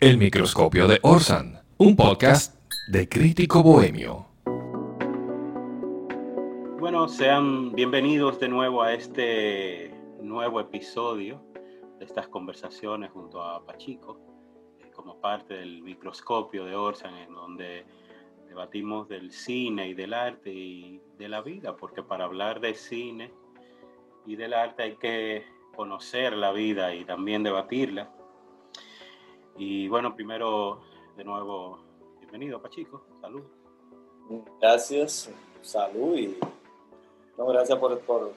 El microscopio de Orsan, un podcast de crítico bohemio. Bueno, sean bienvenidos de nuevo a este nuevo episodio de estas conversaciones junto a Pachico, eh, como parte del microscopio de Orsan, en donde debatimos del cine y del arte y de la vida, porque para hablar de cine y del arte hay que conocer la vida y también debatirla. Y bueno, primero, de nuevo, bienvenido, Pachico. Salud. Gracias, salud y no, gracias por, por,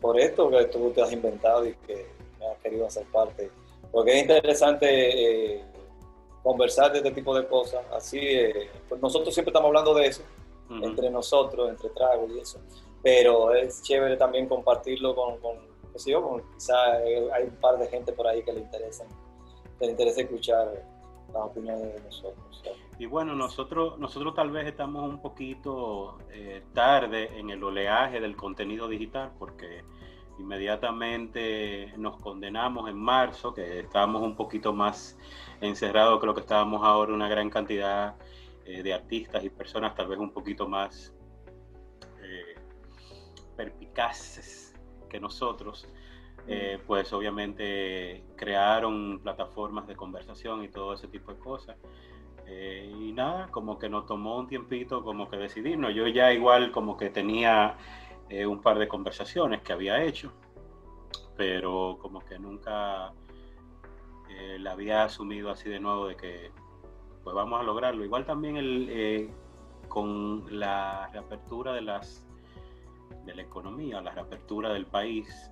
por, esto que tú te has inventado y que me has querido hacer parte. Porque es interesante eh, conversar de este tipo de cosas. Así, eh, pues nosotros siempre estamos hablando de eso, entre nosotros, entre tragos y eso. Pero es chévere también compartirlo con, con, con quizás hay un par de gente por ahí que le interesa te interesa escuchar las opiniones de nosotros. Y bueno, nosotros, nosotros tal vez estamos un poquito eh, tarde en el oleaje del contenido digital porque inmediatamente nos condenamos en marzo, que estábamos un poquito más encerrados lo que estábamos ahora, una gran cantidad eh, de artistas y personas tal vez un poquito más eh, perpicaces que nosotros. Eh, pues obviamente crearon plataformas de conversación y todo ese tipo de cosas. Eh, y nada, como que nos tomó un tiempito como que decidirnos. Yo ya igual como que tenía eh, un par de conversaciones que había hecho, pero como que nunca la había asumido así de nuevo de que pues vamos a lograrlo. Igual también el, con la reapertura de las de la economía, la reapertura del país,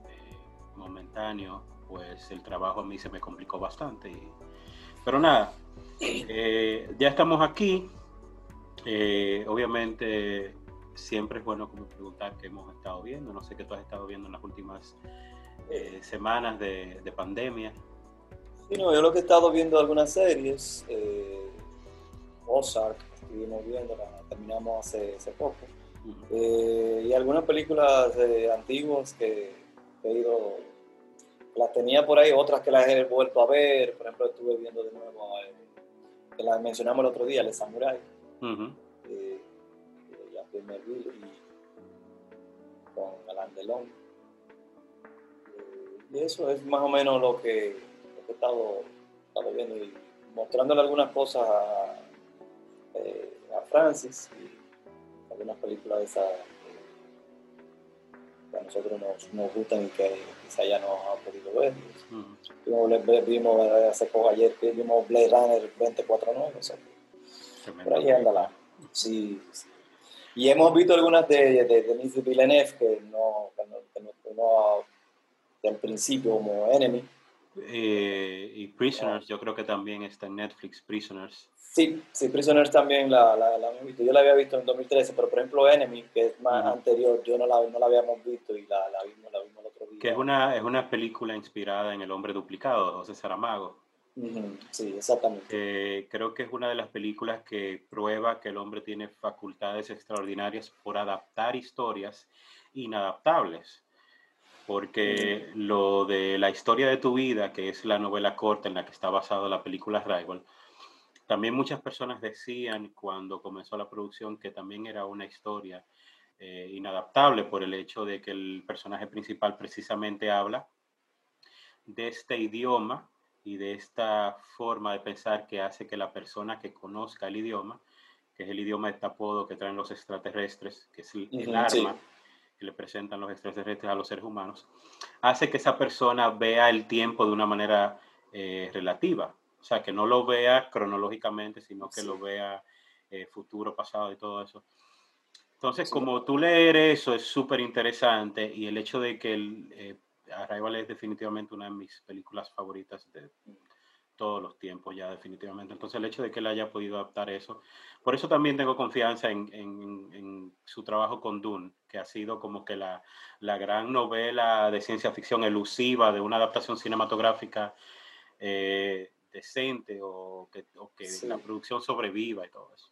momentáneo, pues el trabajo a mí se me complicó bastante. pero nada, eh, ya estamos aquí. Eh, obviamente siempre es bueno como preguntar qué hemos estado viendo. No sé qué tú has estado viendo en las últimas eh, semanas de, pandemia. Sí, no, yo lo que he estado viendo algunas series, Ozark, estuvimos viendo, la terminamos hace, hace poco, y algunas películas antiguas que he ido las tenía por ahí, otras que las he vuelto a ver, por ejemplo, estuve viendo de nuevo, eh, que las mencionamos el otro día, El Samurai, uh eh, Melville y con Alain Delon. Eh, y eso es más o menos lo que, he estado, viendo y mostrándole algunas cosas a, eh, a Francis y algunas películas de esa que a nosotros nos, nos gustan y que quizá ya no ha podido ver. Vimos, vimos hace poco ayer que vimos Blade Runner 249, o sea, por ahí anda Sí, Y hemos visto algunas de, de Denis Villeneuve que no, que no, que no, del principio como Enemy. Eh, y Prisoners, yo creo que también está en Netflix, Prisoners. Sí, sí, Prisoners también la, la, la, visto. Yo la había visto en 2013, pero por ejemplo Enemy, que es más anterior, yo no la, no la habíamos visto y la, vimos, la vimos el otro día. Que es una, es una película inspirada en El hombre duplicado de José Saramago. Sí, exactamente. creo que es una de las películas que prueba que el hombre tiene facultades extraordinarias por adaptar historias inadaptables. Porque lo de la historia de tu vida, que es la novela corta en la que está basada la película Rival, también muchas personas decían cuando comenzó la producción que también era una historia eh, inadaptable por el hecho de que el personaje principal precisamente habla de este idioma y de esta forma de pensar que hace que la persona que conozca el idioma, que es el idioma de tapodo que traen los extraterrestres, que es el, arma que le presentan los extraterrestres a los seres humanos, hace que esa persona vea el tiempo de una manera eh, relativa. O sea, que no lo vea cronológicamente, sino que lo vea eh, futuro, pasado y todo eso. Entonces, como tú leer eso es súper interesante y el hecho de que el, eh, Arrival es definitivamente una de mis películas favoritas de todos los tiempos ya definitivamente. Entonces el hecho de que él haya podido adaptar eso, por eso también tengo confianza en, en, su trabajo con Dune, que ha sido como que la, la, gran novela de ciencia ficción elusiva de una adaptación cinematográfica eh, decente o que, la producción sobreviva y todo eso.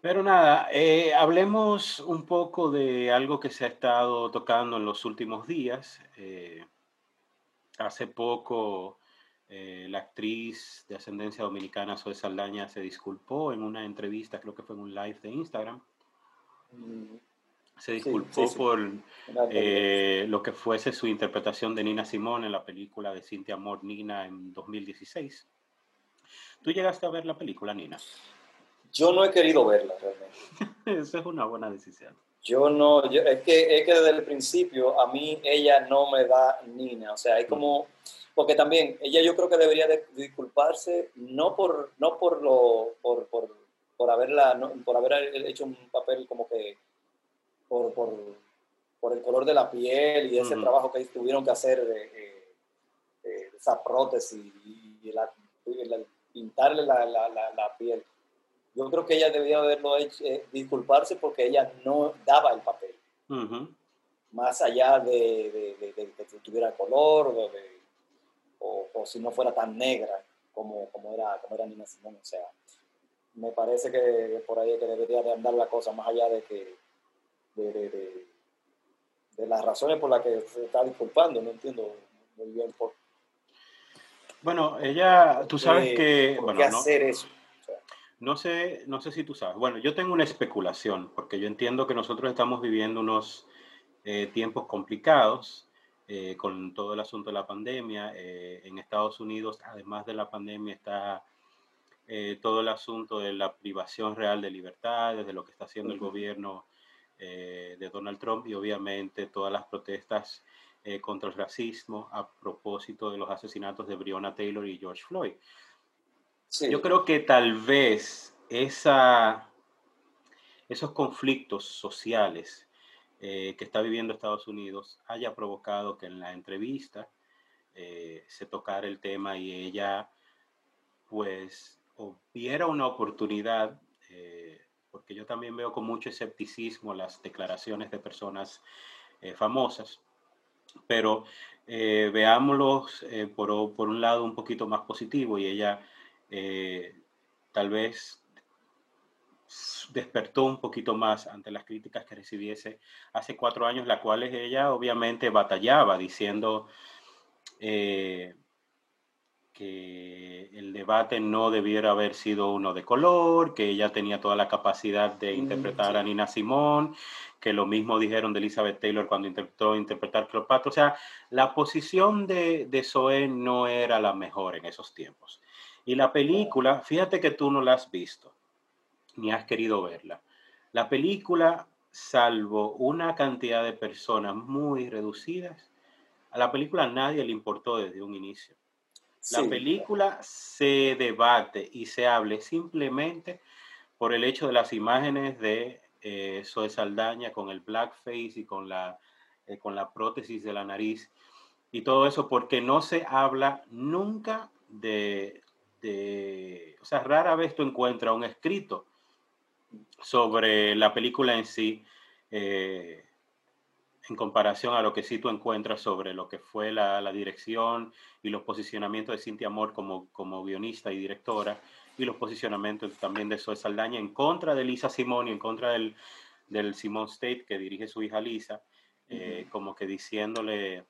Pero nada, eh, hablemos un poco de algo que se ha estado tocando en los últimos días. Eh, hace poco eh, la actriz de ascendencia dominicana Zoe Saldaña se disculpó en una entrevista, creo que fue en un live de Instagram. Se disculpó por eh, lo que fuese su interpretación de Nina Simón en la película de Cintia Amor Nina en 2016. ¿Tú llegaste a ver la película, Nina? Yo no he querido verla realmente. Eso es una buena decisión. Yo no, es, que, es que desde el principio a mí ella no me da Nina, o sea, hay como, porque también ella yo creo que debería de disculparse no por, no por lo, por, por, por haberla, por haber hecho un papel como que, por, por, por el color de la piel y ese trabajo que tuvieron que hacer de, esa prótesis y, la, pintarle la, la, la piel yo creo que ella debía haberlo hecho, eh, disculparse porque ella no daba el papel. Más allá de, que tuviera color o, o, si no fuera tan negra como, como, era, como era Nina Simón. O sea, me parece que por ahí que debería de andar la cosa más allá de que de, las razones por las que se está disculpando. No entiendo muy bien por bueno, ella, tú sabes que... ¿Por qué hacer eso? No sé, no sé si tú sabes. Bueno, yo tengo una especulación, porque yo entiendo que nosotros estamos viviendo unos eh, tiempos complicados eh, con todo el asunto de la pandemia. Eh, en Estados Unidos, además de la pandemia, está todo el asunto de la privación real de libertades, de lo que está haciendo el gobierno de Donald Trump y obviamente todas las protestas contra el racismo a propósito de los asesinatos de Breonna Taylor y George Floyd. Yo creo que tal vez esa, esos conflictos sociales eh, que está viviendo Estados Unidos haya provocado que en la entrevista eh, se tocara el tema y ella pues hubiera una oportunidad, eh, porque yo también veo con mucho escepticismo las declaraciones de personas famosas, pero veámoslos por, por un lado un poquito más positivo y ella eh, tal vez despertó un poquito más ante las críticas que recibiese hace cuatro años, las cuales ella obviamente batallaba diciendo eh, que el debate no debiera haber sido uno de color, que ella tenía toda la capacidad de mm, interpretar a Nina Simón, que lo mismo dijeron de Elizabeth Taylor cuando intentó interpretar Cleopatra. O sea, la posición de, de Zoe no era la mejor en esos tiempos. Y la película, fíjate que tú no la has visto, ni has querido verla. La película, salvo una cantidad de personas muy reducidas, a la película nadie le importó desde un inicio. La película se debate y se hable simplemente por el hecho de las imágenes de eh, Zoe Saldaña con el blackface y con la, eh, con la prótesis de la nariz y todo eso, porque no se habla nunca de o sea, rara vez tú encuentras un escrito sobre la película en sí, eh, en comparación a lo que sí tú encuentras sobre lo que fue la, dirección y los posicionamientos de Cintia Amor como, como guionista y directora, y los posicionamientos también de Zoe Saldaña en contra de Lisa Simón y en contra del, del Simón State que dirige su hija Lisa, eh, como que diciéndole,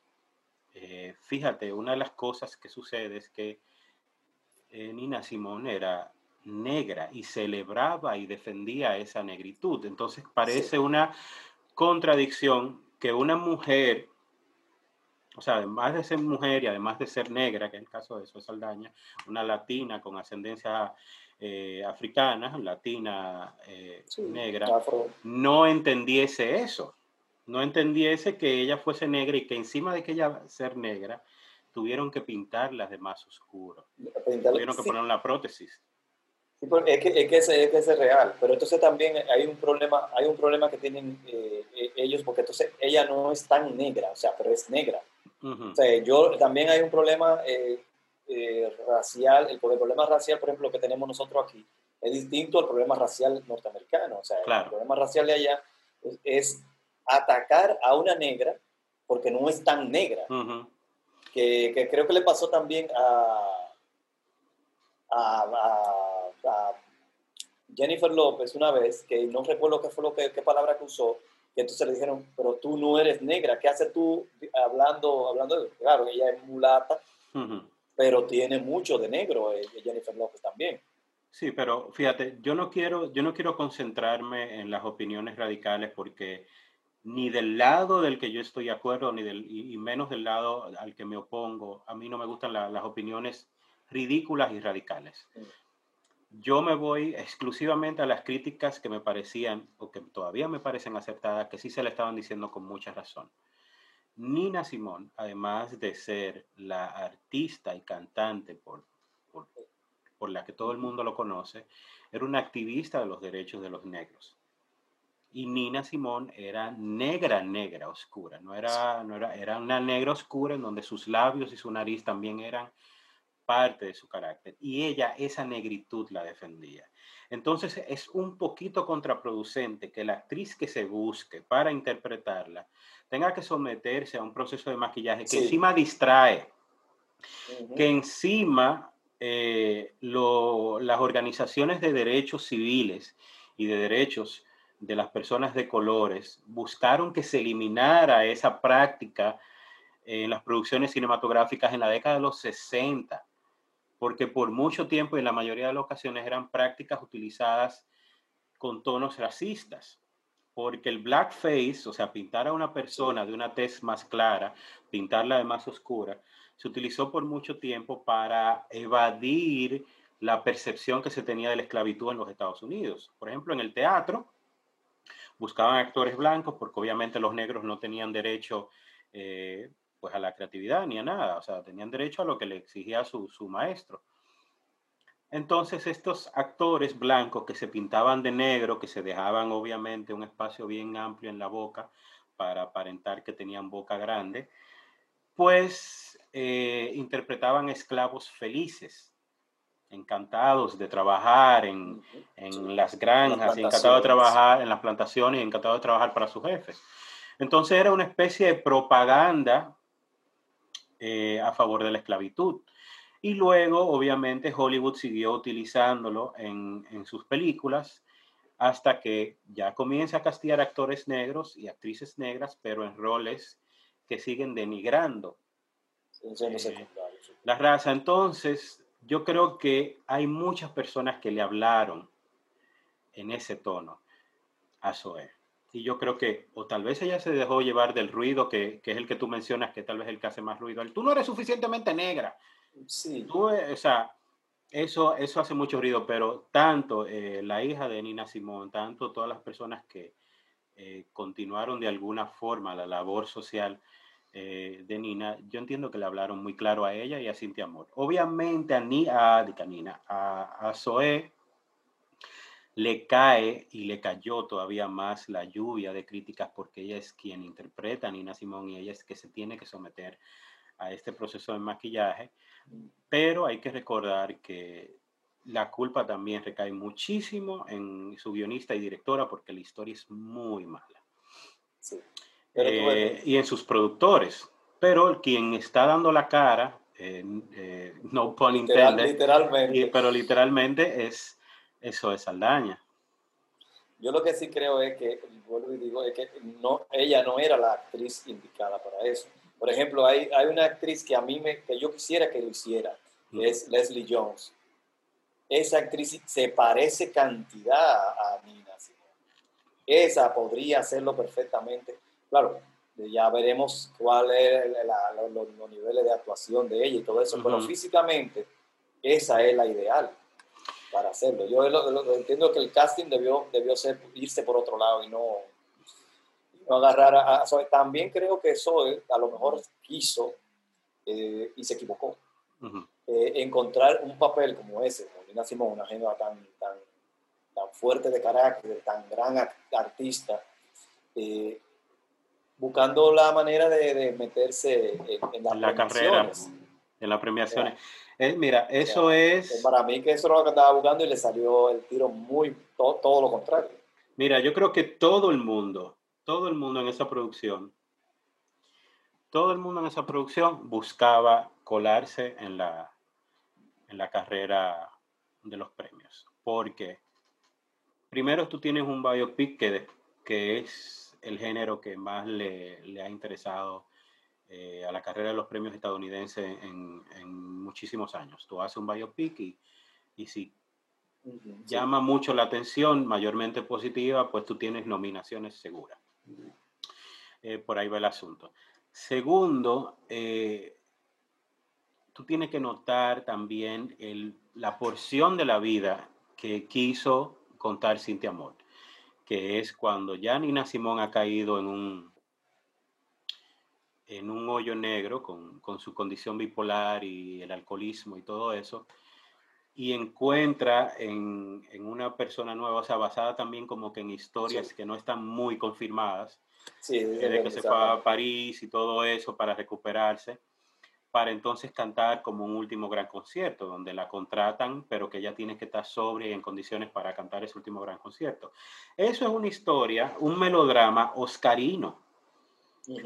eh, fíjate, una de las cosas que sucede es que eh, Nina Simón era negra y celebraba y defendía esa negritud. Entonces parece una contradicción que una mujer, o sea, además de ser mujer y además de ser negra, que es el caso de Zoe Saldaña, una latina con ascendencia eh, africana, latina eh, negra, no entendiese eso, no entendiese que ella fuese negra y que encima de que ella ser negra, tuvieron que pintarlas de más oscuro. tuvieron que poner una prótesis. Es, que, es, que es, es, real, pero entonces también hay un problema, hay un problema que tienen eh, eh, ellos, porque entonces ella no es tan negra, o sea, pero es negra. O sea, yo también hay un problema eh, racial, el, problema racial, por ejemplo, que tenemos nosotros aquí, es distinto al problema racial norteamericano. O sea, el problema racial de allá es, atacar a una negra porque no es tan negra. Que, creo que le pasó también a, a, Jennifer López una vez, que no recuerdo qué fue lo que qué palabra que usó, que entonces le dijeron, pero tú no eres negra, ¿qué haces tú hablando, hablando de Claro, ella es mulata, pero tiene mucho de negro, eh, Jennifer López también. Sí, pero fíjate, yo no quiero, yo no quiero concentrarme en las opiniones radicales porque ni del lado del que yo estoy de acuerdo, ni del, y, menos del lado al que me opongo. A mí no me gustan las opiniones ridículas y radicales. Yo me voy exclusivamente a las críticas que me parecían, o que todavía me parecen acertadas, que sí se le estaban diciendo con mucha razón. Nina Simón, además de ser la artista y cantante por, por, por la que todo el mundo lo conoce, era una activista de los derechos de los negros. Y Nina Simón era negra, negra, oscura. No era, no era, era una negra oscura en donde sus labios y su nariz también eran parte de su carácter. Y ella esa negritud la defendía. Entonces es un poquito contraproducente que la actriz que se busque para interpretarla tenga que someterse a un proceso de maquillaje que encima distrae, que encima eh, las organizaciones de derechos civiles y de derechos de las personas de colores buscaron que se eliminara esa práctica en las producciones cinematográficas en la década de los 60 porque por mucho tiempo y en la mayoría de las ocasiones eran prácticas utilizadas con tonos racistas, porque el blackface, o sea, pintar a una persona de una tez más clara, pintarla de más oscura, se utilizó por mucho tiempo para evadir la percepción que se tenía de la esclavitud en los Estados Unidos. Por ejemplo, en el teatro buscaban actores blancos porque obviamente los negros no tenían derecho eh, pues a la creatividad ni a nada, o sea, tenían derecho a lo que le exigía su, su maestro. Entonces estos actores blancos que se pintaban de negro, que se dejaban obviamente un espacio bien amplio en la boca para aparentar que tenían boca grande, pues eh, interpretaban esclavos felices, encantados de trabajar en, en las granjas, encantados de trabajar en las plantaciones y encantados de trabajar para sus jefes. Entonces era una especie de propaganda eh, a favor de la esclavitud. Y luego, obviamente, Hollywood siguió utilizándolo en, en, sus películas hasta que ya comienza a castigar actores negros y actrices negras, pero en roles que siguen denigrando eh, la raza. Entonces, yo creo que hay muchas personas que le hablaron en ese tono a Zoe. Y yo creo que, o tal vez ella se dejó llevar del ruido, que, que es el que tú mencionas, que tal vez es el que hace más ruido. Tú no eres suficientemente negra. Sí. Tú, eh, o sea, eso, eso hace mucho ruido, pero tanto eh, la hija de Nina Simón, tanto todas las personas que eh, continuaron de alguna forma la labor social de Nina, yo entiendo que le hablaron muy claro a ella y a Cintia Amor. Obviamente a, Ni, a, a Nina, a, a Zoe le cae y le cayó todavía más la lluvia de críticas porque ella es quien interpreta a Nina Simón y ella es que se tiene que someter a este proceso de maquillaje. Pero hay que recordar que la culpa también recae muchísimo en su guionista y directora porque la historia es muy mala. Eh, y en sus productores. Pero quien está dando la cara, eh, no pun literalmente. pero literalmente es eso es Saldaña. Yo lo que sí creo es que, vuelvo y digo, es que no, ella no era la actriz indicada para eso. Por ejemplo, hay, hay una actriz que a mí me, que yo quisiera que lo hiciera, es Leslie Jones. Esa actriz se parece cantidad a Nina Simone. Esa podría hacerlo perfectamente. Claro, ya veremos cuáles son los, niveles de actuación de ella y todo eso, pero físicamente esa es la ideal para hacerlo. Yo entiendo que el casting debió, debió ser, irse por otro lado y no, no agarrar a, También creo que Zoe a lo mejor quiso eh, y se equivocó. Eh, encontrar un papel como ese, como Lina Simón, una género tan, tan, tan fuerte de carácter, tan gran artista, eh, buscando la manera de, meterse en, la carrera, en las premiaciones. Eh, mira, eso es... Para mí que eso es lo que estaba buscando y le salió el tiro muy, todo, lo contrario. Mira, yo creo que todo el mundo, todo el mundo en esa producción, todo el mundo en esa producción buscaba colarse en la, en la carrera de los premios. Porque primero tú tienes un biopic que, que es el género que más le, le ha interesado eh, a la carrera de los premios estadounidenses en, en, muchísimos años. Tú haces un biopic y, y si llama mucho la atención, mayormente positiva, pues tú tienes nominaciones seguras. Eh, por ahí va el asunto. Segundo, eh, tú tienes que notar también el, la porción de la vida que quiso contar Cintia Amor, que es cuando ya Nina Simón ha caído en un, en un hoyo negro con, con su condición bipolar y el alcoholismo y todo eso, y encuentra en, en, una persona nueva, o sea, basada también como que en historias sí. que no están muy confirmadas, sí, de que se fue a París y todo eso para recuperarse, para entonces cantar como un último gran concierto, donde la contratan, pero que ella tiene que estar sobria y en condiciones para cantar ese último gran concierto. Eso es una historia, un melodrama oscarino,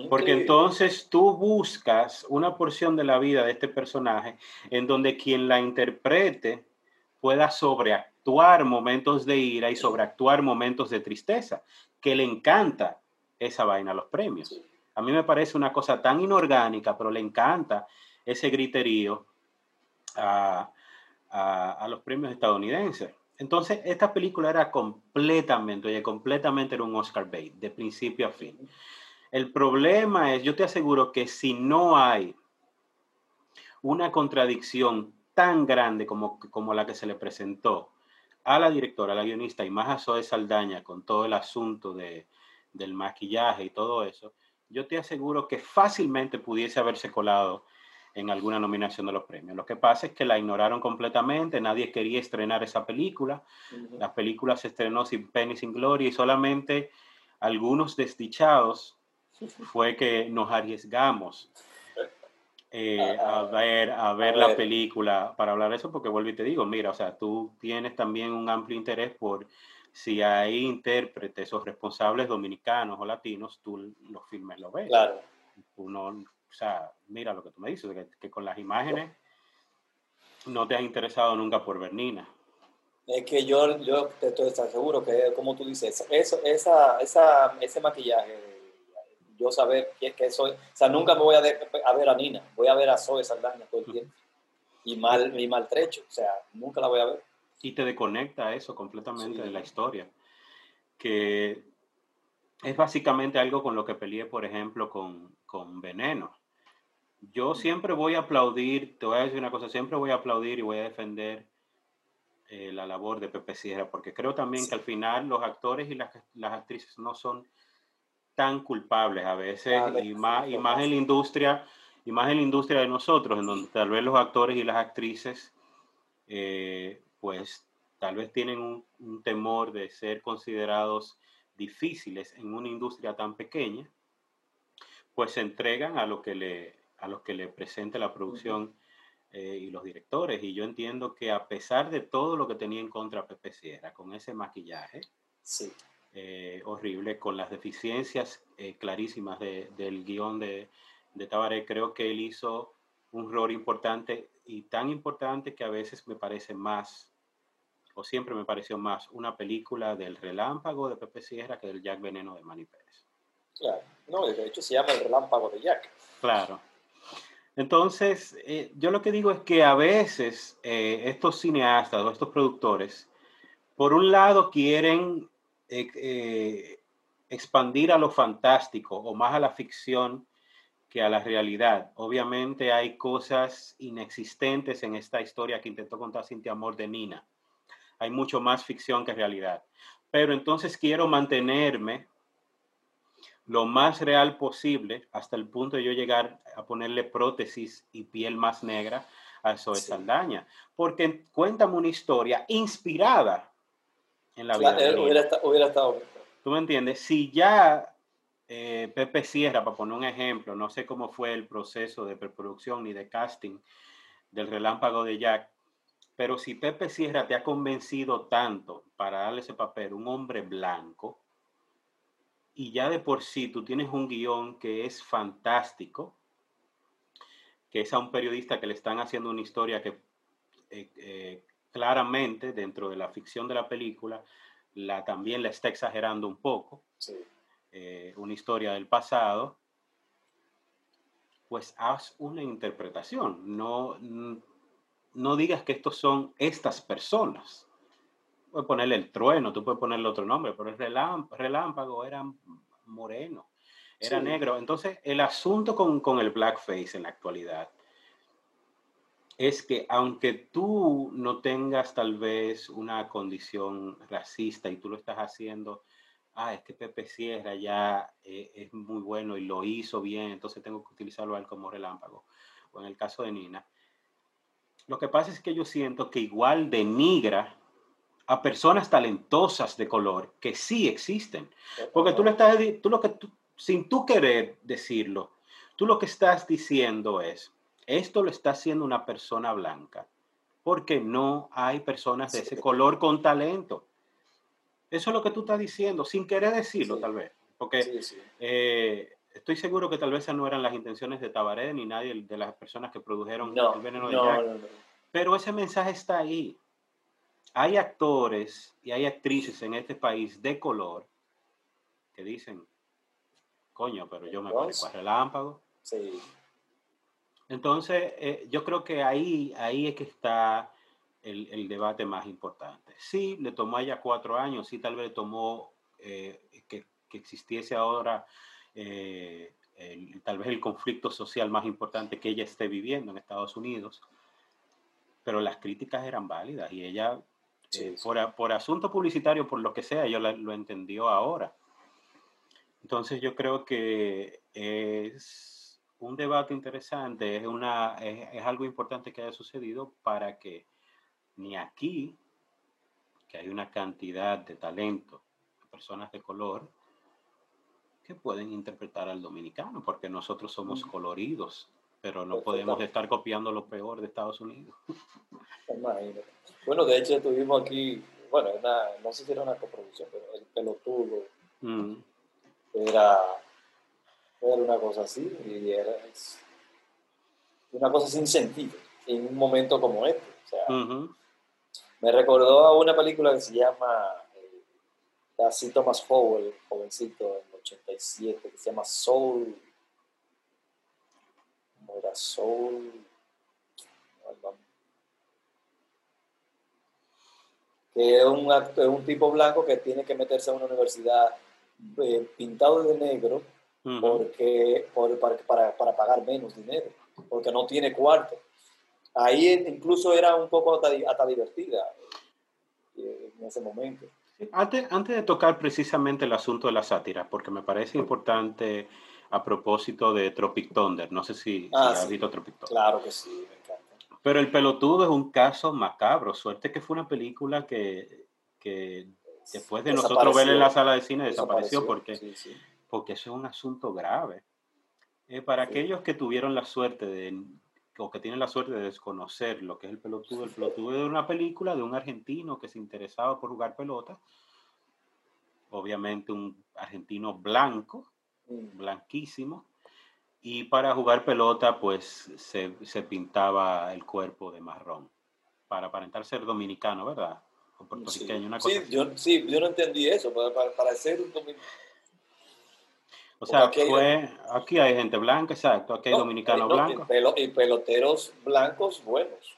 porque entonces tú buscas una porción de la vida de este personaje en donde quien la interprete pueda sobreactuar momentos de ira y sobreactuar momentos de tristeza, que le encanta esa vaina a los premios. A mí me parece una cosa tan inorgánica, pero le encanta ese griterío a, a, a los premios estadounidenses. Entonces, esta película era completamente, oye, completamente era un Oscar bait, de principio a fin. El problema es, yo te aseguro que si no hay una contradicción tan grande como, como la que se le presentó a la directora, a la guionista y más a Zoe Saldaña con todo el asunto de, del maquillaje y todo eso, yo te aseguro que fácilmente pudiese haberse colado en alguna nominación de los premios. Lo que pasa es que la ignoraron completamente, nadie quería estrenar esa película, uh -huh. la película se estrenó sin pena y sin gloria y solamente algunos desdichados fue que nos arriesgamos eh, a ver, a ver a la ver. película para hablar de eso, porque vuelvo y te digo, mira, o sea, tú tienes también un amplio interés por si hay intérpretes o responsables dominicanos o latinos, tú los filmes lo ves. Claro. Uno, o sea, mira lo que tú me dices, que, que con las imágenes no te has interesado nunca por ver Nina. Es que yo, yo te estoy seguro que, como tú dices, eso, esa, esa, ese maquillaje yo saber que, que soy, o sea, nunca me voy a, de, a, ver a Nina, voy a ver a Zoe Saldaña todo el tiempo. Y mal, y maltrecho, o sea, nunca la voy a ver. Y te desconecta eso completamente sí. de la historia, que es básicamente algo con lo que peleé, por ejemplo, con, con Veneno. Yo siempre voy a aplaudir, te voy a decir una cosa, siempre voy a aplaudir y voy a defender eh, la labor de Pepe Sierra, porque creo también sí. que al final los actores y las, las actrices no son tan culpables a veces ah, y más y más en la industria y más en la industria de nosotros en donde tal vez los actores y las actrices eh, pues tal vez tienen un, un, temor de ser considerados difíciles en una industria tan pequeña pues se entregan a lo que le a los que le presente la producción uh -huh. eh, y los directores. Y yo entiendo que a pesar de todo lo que tenía en contra Pepe Sierra con ese maquillaje sí eh, horrible, con las deficiencias eh, clarísimas de, del guion de, de Tabaré. Creo que él hizo un rol importante y tan importante que a veces me parece más, o siempre me pareció más, una película del relámpago de Pepe Sierra que del Jack Veneno de Manny Pérez. Claro, no, de hecho se llama el relámpago de Jack. Claro. Entonces, eh, yo lo que digo es que a veces eh, estos cineastas o estos productores, por un lado quieren eh, expandir a lo fantástico o más a la ficción que a la realidad. Obviamente hay cosas inexistentes en esta historia que intentó contar Cintia Amor de Nina. Hay mucho más ficción que realidad. Pero entonces quiero mantenerme lo más real posible hasta el punto de yo llegar a ponerle prótesis y piel más negra a Zoe sí. Saldaña. Porque cuéntame una historia inspirada en la vida. Claro, hubiera, estado, hubiera, estado. ¿Tú me entiendes? Si ya eh, Pepe Sierra, para poner un ejemplo, no sé cómo fue el proceso de preproducción ni de casting del relámpago de Jack, pero si Pepe Sierra te ha convencido tanto para darle ese papel, un hombre blanco, y ya de por sí tú tienes un guion que es fantástico, que es a un periodista que le están haciendo una historia que eh, eh, claramente dentro de la ficción de la película, la, también la está exagerando un poco. Sí. eh, una historia del pasado, pues haz una interpretación. No, no digas que estos son estas personas. Puedes ponerle el trueno, tú puedes ponerle otro nombre, pero el relámpago era moreno, era negro. Entonces, el asunto con, con el blackface en la actualidad es que aunque tú no tengas tal vez una condición racista y tú lo estás haciendo, ah, es que Pepe Sierra ya eh, es muy bueno y lo hizo bien, entonces tengo que utilizarlo él como relámpago. O en el caso de Nina. Lo que pasa es que yo siento que igual denigra a personas talentosas de color que sí existen. Porque tú lo estás, tú lo que, sin tú querer decirlo, tú lo que estás diciendo es, esto lo está haciendo una persona blanca, porque no hay personas de ese color con talento. Eso es lo que tú estás diciendo, sin querer decirlo tal vez, porque eh, estoy seguro que tal vez esas no eran las intenciones de Tabaré ni nadie de las personas que produjeron el veneno de Jack. Pero ese mensaje está ahí. Hay actores y hay actrices en este país de color que dicen, coño, pero yo me parezco a relámpago. Sí. Entonces, eh, yo creo que ahí, ahí es que está el, debate más importante. Sí, le tomó a ella cuatro años, sí, tal vez le tomó eh, que, existiese ahora eh, tal vez el conflicto social más importante que ella esté viviendo en Estados Unidos, pero las críticas eran válidas y ella, Por, por, asunto publicitario, por lo que sea, ella lo entendió ahora. Entonces yo creo que es un debate interesante, es, una, es, algo importante que haya sucedido para que ni aquí, que hay una cantidad de talento, de personas de color, que pueden interpretar al dominicano, porque nosotros somos coloridos, pero no podemos estar copiando lo peor de Estados Unidos. Bueno, de hecho tuvimos aquí, bueno, no sé si era una coproducción, pero el pelotudo mm. era era una cosa así y era una cosa sin sentido en un momento como este. O sea, Me recordó a una película que se llama eh, así Thomas Howell, jovencito, en el 87, que se llama Soul. ¿Cómo era Soul? Que es un, acto, es un tipo blanco que tiene que meterse a una universidad eh, pintado de negro porque, para, para, pagar menos dinero, porque no tiene cuarto. Ahí incluso era un poco hasta, divertida eh, en ese momento. Antes, antes de tocar precisamente el asunto de la sátira, porque me parece importante a propósito de Tropic Thunder, no sé si, ah, has visto Tropic Thunder. Claro que sí, me encanta. Pero El Pelotudo es un caso macabro, suerte que fue una película que, que después de nosotros verla en la sala de cine desapareció, porque porque eso es un asunto grave. Eh, para aquellos que tuvieron la suerte de, o que tienen la suerte de desconocer lo que es el pelotudo, el pelotudo es una película de un argentino que se interesaba por jugar pelota, obviamente un argentino blanco, blanquísimo, y para jugar pelota pues se, se, pintaba el cuerpo de marrón, para aparentar ser dominicano, ¿verdad? O puertorriqueño, una cosa sí, yo, sí, yo no entendí eso, para, para, para ser un dominicano o sea, aquí, fue, aquí hay gente blanca, exacto, aquí hay dominicanos blancos. Y, peloteros blancos buenos.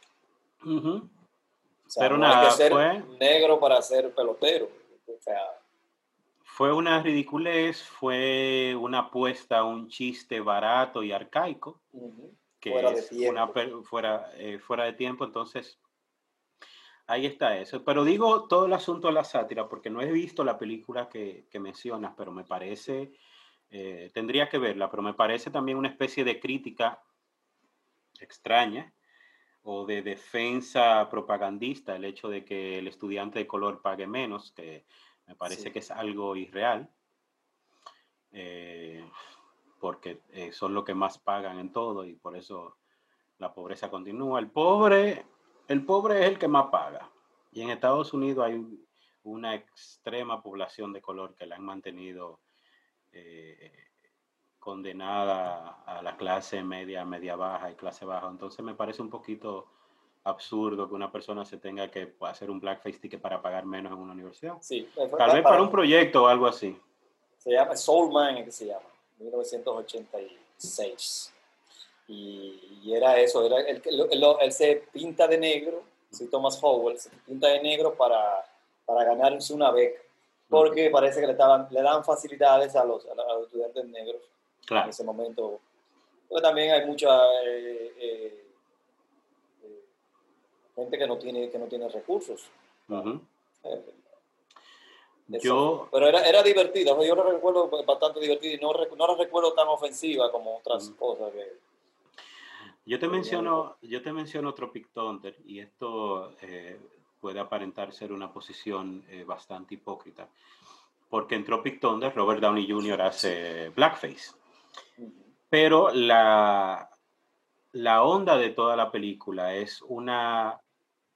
Pero nada, fue, negro para ser pelotero. O sea, fue una ridiculez, fue una apuesta un chiste barato y arcaico, que fuera de tiempo. fuera, eh, fuera de tiempo, entonces ahí está eso. Pero digo todo el asunto de la sátira, porque no he visto la película que, que mencionas, pero me parece eh, tendría que verla, pero me parece también una especie de crítica extraña o de defensa propagandista el hecho de que el estudiante de color pague menos, que me parece que es algo irreal, eh, porque eh, son los que más pagan en todo y por eso la pobreza continúa. El pobre, el pobre es el que más paga. Y en Estados Unidos hay una extrema población de color que la han mantenido eh, condenada a la clase media, media baja y clase baja. Entonces me parece un poquito absurdo que una persona se tenga que hacer un blackface ticket para pagar menos en una universidad. Sí, Tal vez para un proyecto o algo así. Se llama Soul Man, es que se llama, 1986. Y, era eso, era el, él se pinta de negro, si Thomas Howell se pinta de negro para, para ganarse una beca, porque parece que le, estaban, le dan facilidades a los, a los estudiantes negros en ese momento. Pero también hay mucha eh, eh, eh, gente que no tiene, que no tiene recursos. yo... Pero era, era divertido, yo lo recuerdo bastante divertido y no, no la recuerdo tan ofensiva como otras cosas que... Yo te menciono, yo te menciono Tropic Thunder y esto puede aparentar ser una posición bastante hipócrita, porque en Tropic Thunder Robert Downey Jr. hace blackface. Pero la, la onda de toda la película es una,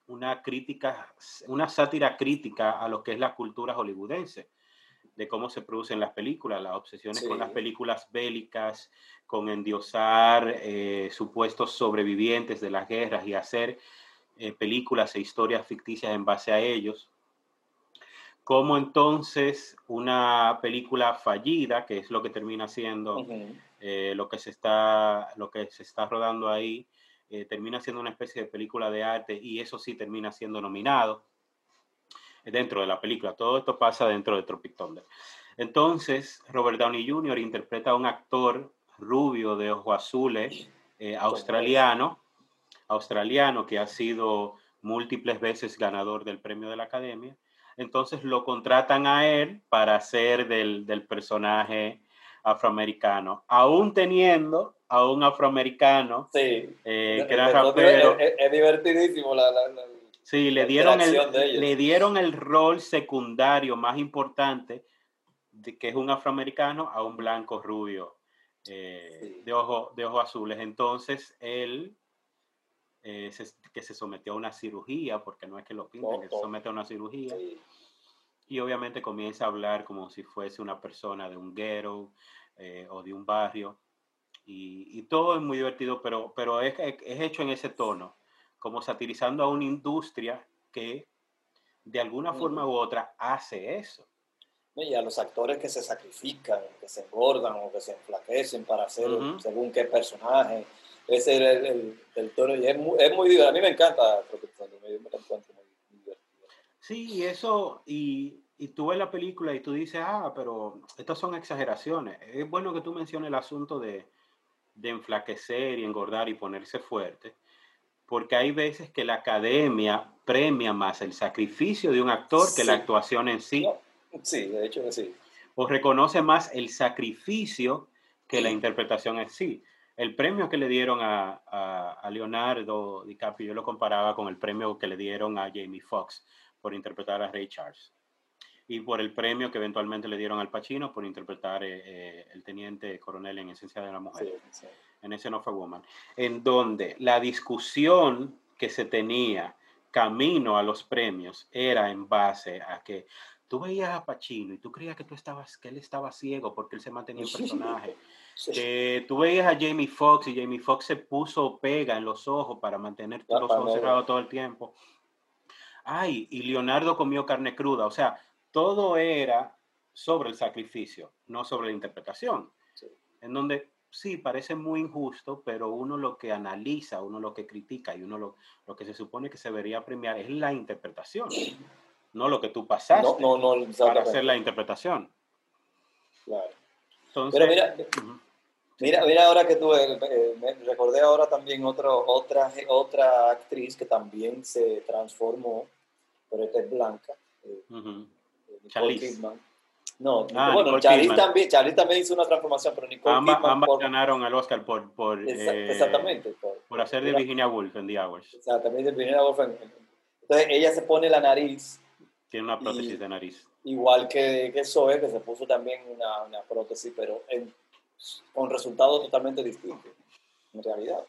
una crítica, una sátira crítica a lo que es la cultura hollywoodense, de cómo se producen las películas, las obsesiones con las películas bélicas, con endiosar eh, supuestos sobrevivientes de las guerras y hacer eh, películas e historias ficticias en base a ellos. Como entonces una película fallida, que es lo que termina siendo eh, lo, que se está, lo que se está rodando ahí eh, termina siendo una especie de película de arte y eso sí termina siendo nominado dentro de la película. Todo esto pasa dentro de Tropic Thunder. Entonces, Robert Downey Jr. interpreta a un actor rubio de ojos azules, eh, australiano, australiano que ha sido múltiples veces ganador del premio de la Academia. Entonces lo contratan a él para ser del, del personaje afroamericano, aún teniendo a un afroamericano sí. eh, que era rapero. Es, divertidísimo la, Sí, le dieron, el, le dieron el rol secundario más importante, de, que es un afroamericano, a un blanco rubio eh, de, ojo, de ojos azules. Entonces, él, eh, que se sometió a una cirugía, porque no es que lo pinten, que se somete a una cirugía. Y obviamente comienza a hablar como si fuese una persona de un ghetto eh, o de un barrio. Y, todo es muy divertido, pero, pero es, es, hecho en ese tono, como satirizando a una industria que de alguna forma u otra hace eso. Y a los actores que se sacrifican, que se engordan o que se enflaquecen para hacer según qué personaje. Ese es el, el, tono. Y es muy, es muy divertido. A mí me encanta, me, me encanta Sí, eso, y, y tú ves la película y tú dices, ah, pero estas son exageraciones. Es bueno que tú menciones el asunto de, de enflaquecer y engordar y ponerse fuerte, porque hay veces que la academia premia más el sacrificio de un actor que la actuación en sí. Sí, de hecho que sí. O reconoce más el sacrificio que la interpretación en sí. El premio que le dieron a, a, a Leonardo DiCaprio, yo lo comparaba con el premio que le dieron a Jamie Foxx por interpretar a Ray Charles. Y por el premio que eventualmente le dieron al Pacino por interpretar eh, eh, el teniente coronel en Esencia de la Mujer, en ese No Fue Woman, en donde la discusión que se tenía camino a los premios era en base a que tú veías a Pacino y tú creías que tú estabas que él estaba ciego porque él se mantenía en personaje. Que tú veías a Jamie Foxx y Jamie Foxx se puso pega en los ojos para mantener los ojos cerrados todo el tiempo ay, y Leonardo comió carne cruda. O sea, todo era sobre el sacrificio, no sobre la interpretación. En donde sí, parece muy injusto, pero uno lo que analiza, uno lo que critica y uno lo, lo que se supone que se debería premiar es la interpretación, no lo que tú pasaste para hacer la interpretación. Claro. Pero mira, mira, mira, ahora que tú eh, eh, me recordé ahora también otro, otra, otra actriz que también se transformó pero esta es blanca. Eh, eh No, ah, bueno, Charlize también, Charlize también hizo una transformación, pero Nicole ambas, Kidman... Ambas ganaron el Oscar por... por eh, exactamente. Por, hacer de Virginia Woolf en The Hours. Exactamente, Virginia Woolf. entonces ella se pone la nariz. Tiene una prótesis de nariz. Igual que, que Zoe, que se puso también una, una prótesis, pero en, con resultados totalmente distintos, en realidad.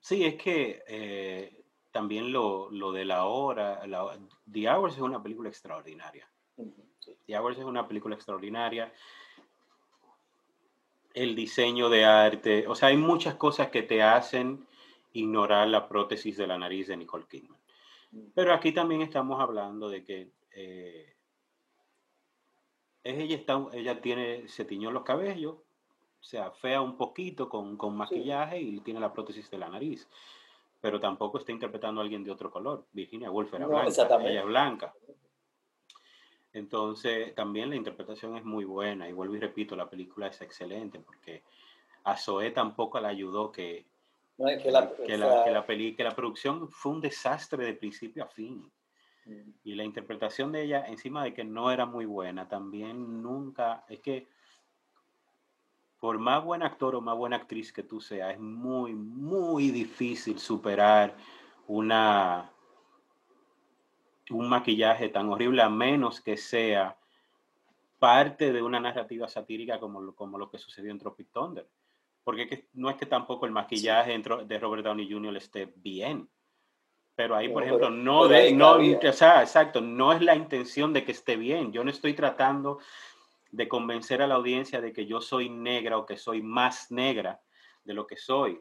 Sí, es que... Eh, también lo, lo, de la hora, la, The Hours es una película extraordinaria. The Hours es una película extraordinaria. El diseño de arte, o sea, hay muchas cosas que te hacen ignorar la prótesis de la nariz de Nicole Kidman. Pero aquí también estamos hablando de que eh, ella, está, ella tiene, se tiñó los cabellos, se afea un poquito con, con maquillaje y tiene la prótesis de la nariz. Pero tampoco está interpretando a alguien de otro color. Virginia Woolf era blanca, ella es blanca. Entonces, también la interpretación es muy buena. Y vuelvo y repito, la película es excelente porque a Zoe tampoco le ayudó que, que, la, que, la, que la producción fue un desastre de principio a fin. Y la interpretación de ella, encima de que no era muy buena, también nunca, es que por más buen actor o más buena actriz que tú seas, es muy, muy difícil superar una, un maquillaje tan horrible a menos que sea parte de una narrativa satírica como como lo que sucedió en Tropic Thunder. Porque no es que tampoco el maquillaje de Robert Downey Jr. esté bien. Pero ahí, por ejemplo, no, no, o sea, exacto, no es la intención de que esté bien. Yo no estoy tratando de convencer a la audiencia de que yo soy negra o que soy más negra de lo que soy.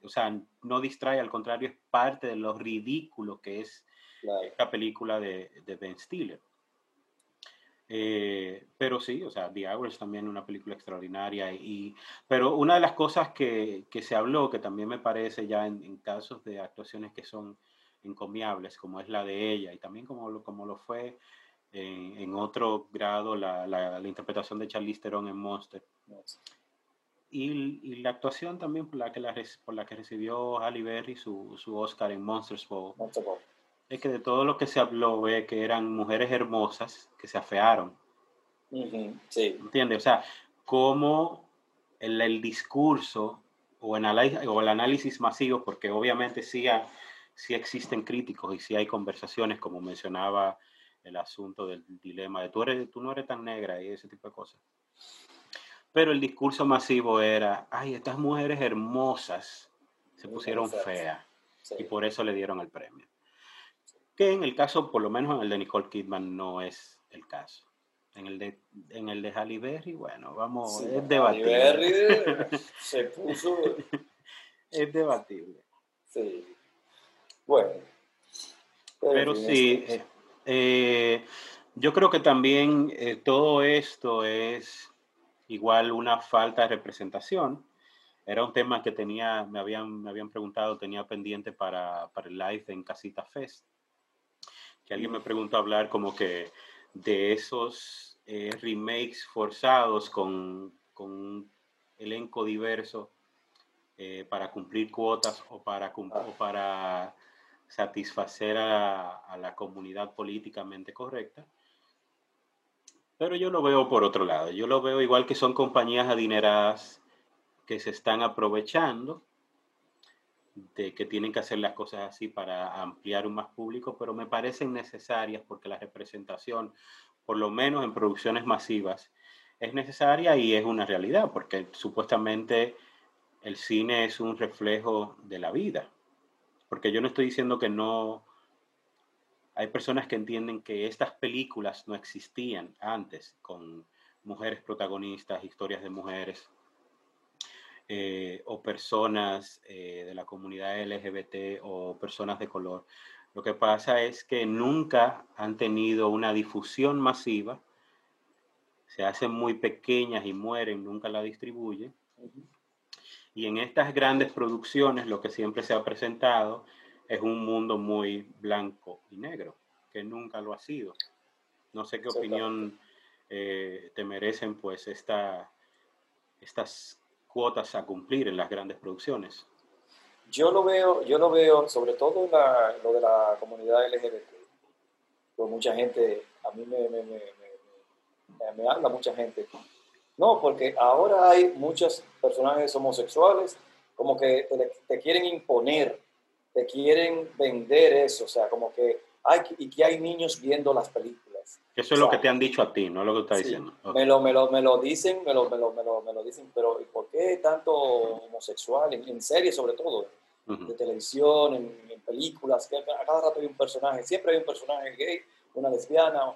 O sea, no distrae, al contrario, es parte de lo ridículo que es esta película de, de Ben Stiller. Eh, pero sí, o sea, The Hour es también una película extraordinaria. Y, pero una de las cosas que, que se habló, que también me parece ya en, casos de actuaciones que son encomiables, como es la de ella, y también como lo, como lo fue en, en otro grado la, la, la, interpretación de Charlize Theron en Monster. Y, y, la actuación también por la que, la, por la que recibió Halle Berry su, su Oscar en Monsters Ball es que de todo lo que se habló, ve que eran mujeres hermosas que se afearon. sí. ¿Entiendes? O sea, cómo el, el discurso o, en o el análisis masivo, porque obviamente sí, sí existen críticos y sí hay conversaciones, como mencionaba el asunto del dilema de tú, eres, tú no eres tan negra y ese tipo de cosas. Pero el discurso masivo era, ay, estas mujeres hermosas se pusieron feas y por eso le dieron el premio que en el caso, por lo menos en el de Nicole Kidman, no es el caso. En el de, en el de Halle Berry, bueno, vamos, es debatible. Berry se puso... es debatible. Sí. Bueno. Pero, sí, eh, eh, yo creo que también eh, todo esto es igual una falta de representación. Era un tema que tenía, me habían, me habían preguntado, tenía pendiente para, para el live en Casita Fest que alguien me preguntó hablar como que de esos eh, remakes forzados con, con un elenco diverso eh, para cumplir cuotas o para, o para satisfacer a, la comunidad políticamente correcta. Pero yo lo veo por otro lado. Yo lo veo igual que son compañías adineradas que se están aprovechando de que tienen que hacer las cosas así para ampliar un más público, pero me parecen necesarias porque la representación, por lo menos en producciones masivas, es necesaria y es una realidad, porque supuestamente el cine es un reflejo de la vida. Porque yo no estoy diciendo que no... Hay personas que entienden que estas películas no existían antes, con mujeres protagonistas, historias de mujeres, eh, o personas eh, de la comunidad LGBT o personas de color. Lo que pasa es que nunca han tenido una difusión masiva, se hacen muy pequeñas y mueren, nunca la distribuyen. Y en estas grandes producciones lo que siempre se ha presentado es un mundo muy blanco y negro, que nunca lo ha sido. No sé qué opinión eh, te merecen pues esta, estas cuotas a cumplir en las grandes producciones? Yo lo veo, yo lo veo sobre todo en la, lo de la comunidad LGBT. Pues mucha gente, a mí me, me, me, me, habla mucha gente. No, porque ahora hay muchos personajes homosexuales como que te, te quieren imponer, te quieren vender eso, o sea, como que hay, y que hay niños viendo las películas eso es lo que te han dicho a ti, no lo que estás diciendo. Me, lo, me, lo, me, lo, dicen, me lo, me lo, me lo, me lo dicen, pero ¿por qué tanto homosexual? En, en series sobre todo, de televisión, en, películas, que a cada rato hay un personaje, siempre hay un personaje gay, una lesbiana.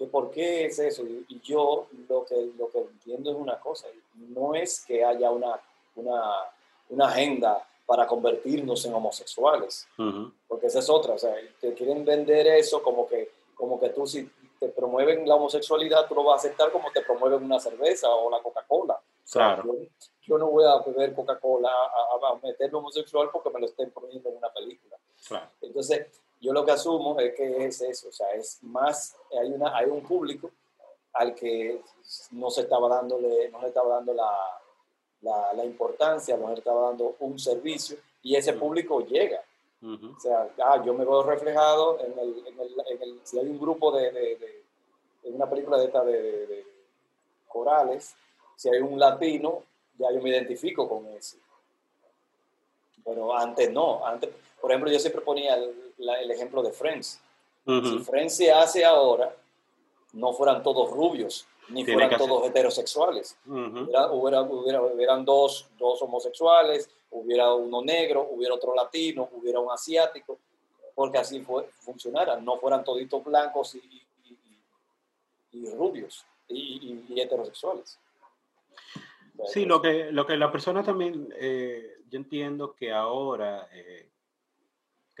¿Qué, ¿Por qué es eso? Y, yo lo que, lo que entiendo es una cosa, no es que haya una, una, una agenda para convertirnos en homosexuales, porque esa es otra, o sea, te quieren vender eso como que como que tú si te promueven la homosexualidad, tú lo vas a aceptar como te promueven una cerveza o la Coca-Cola. Claro. Yo, no voy a beber Coca-Cola, a, a, meterme homosexual porque me lo estén poniendo en una película. Claro. Entonces, yo lo que asumo es que es eso, o sea, es más, hay, una, hay un público al que no se estaba dándole, no se estaba dando la, la, la importancia, no se estaba dando un servicio y ese público llega. O sea, ah, yo me veo reflejado en el, en el, en el si hay un grupo de, de, de, una película de esta de, corales, si hay un latino, ya yo me identifico con ese. Pero antes no, antes, por ejemplo, yo siempre ponía el, el ejemplo de Friends. Si Friends se hace ahora, no fueran todos rubios, ni fueran todos heterosexuales. hubiera, hubiera, hubieran dos, dos homosexuales, hubiera uno negro, hubiera otro latino, hubiera un asiático, porque así fue, funcionara, no fueran toditos blancos y, y, rubios y, heterosexuales. Sí, lo que, lo que la persona también, eh, yo entiendo que ahora, eh,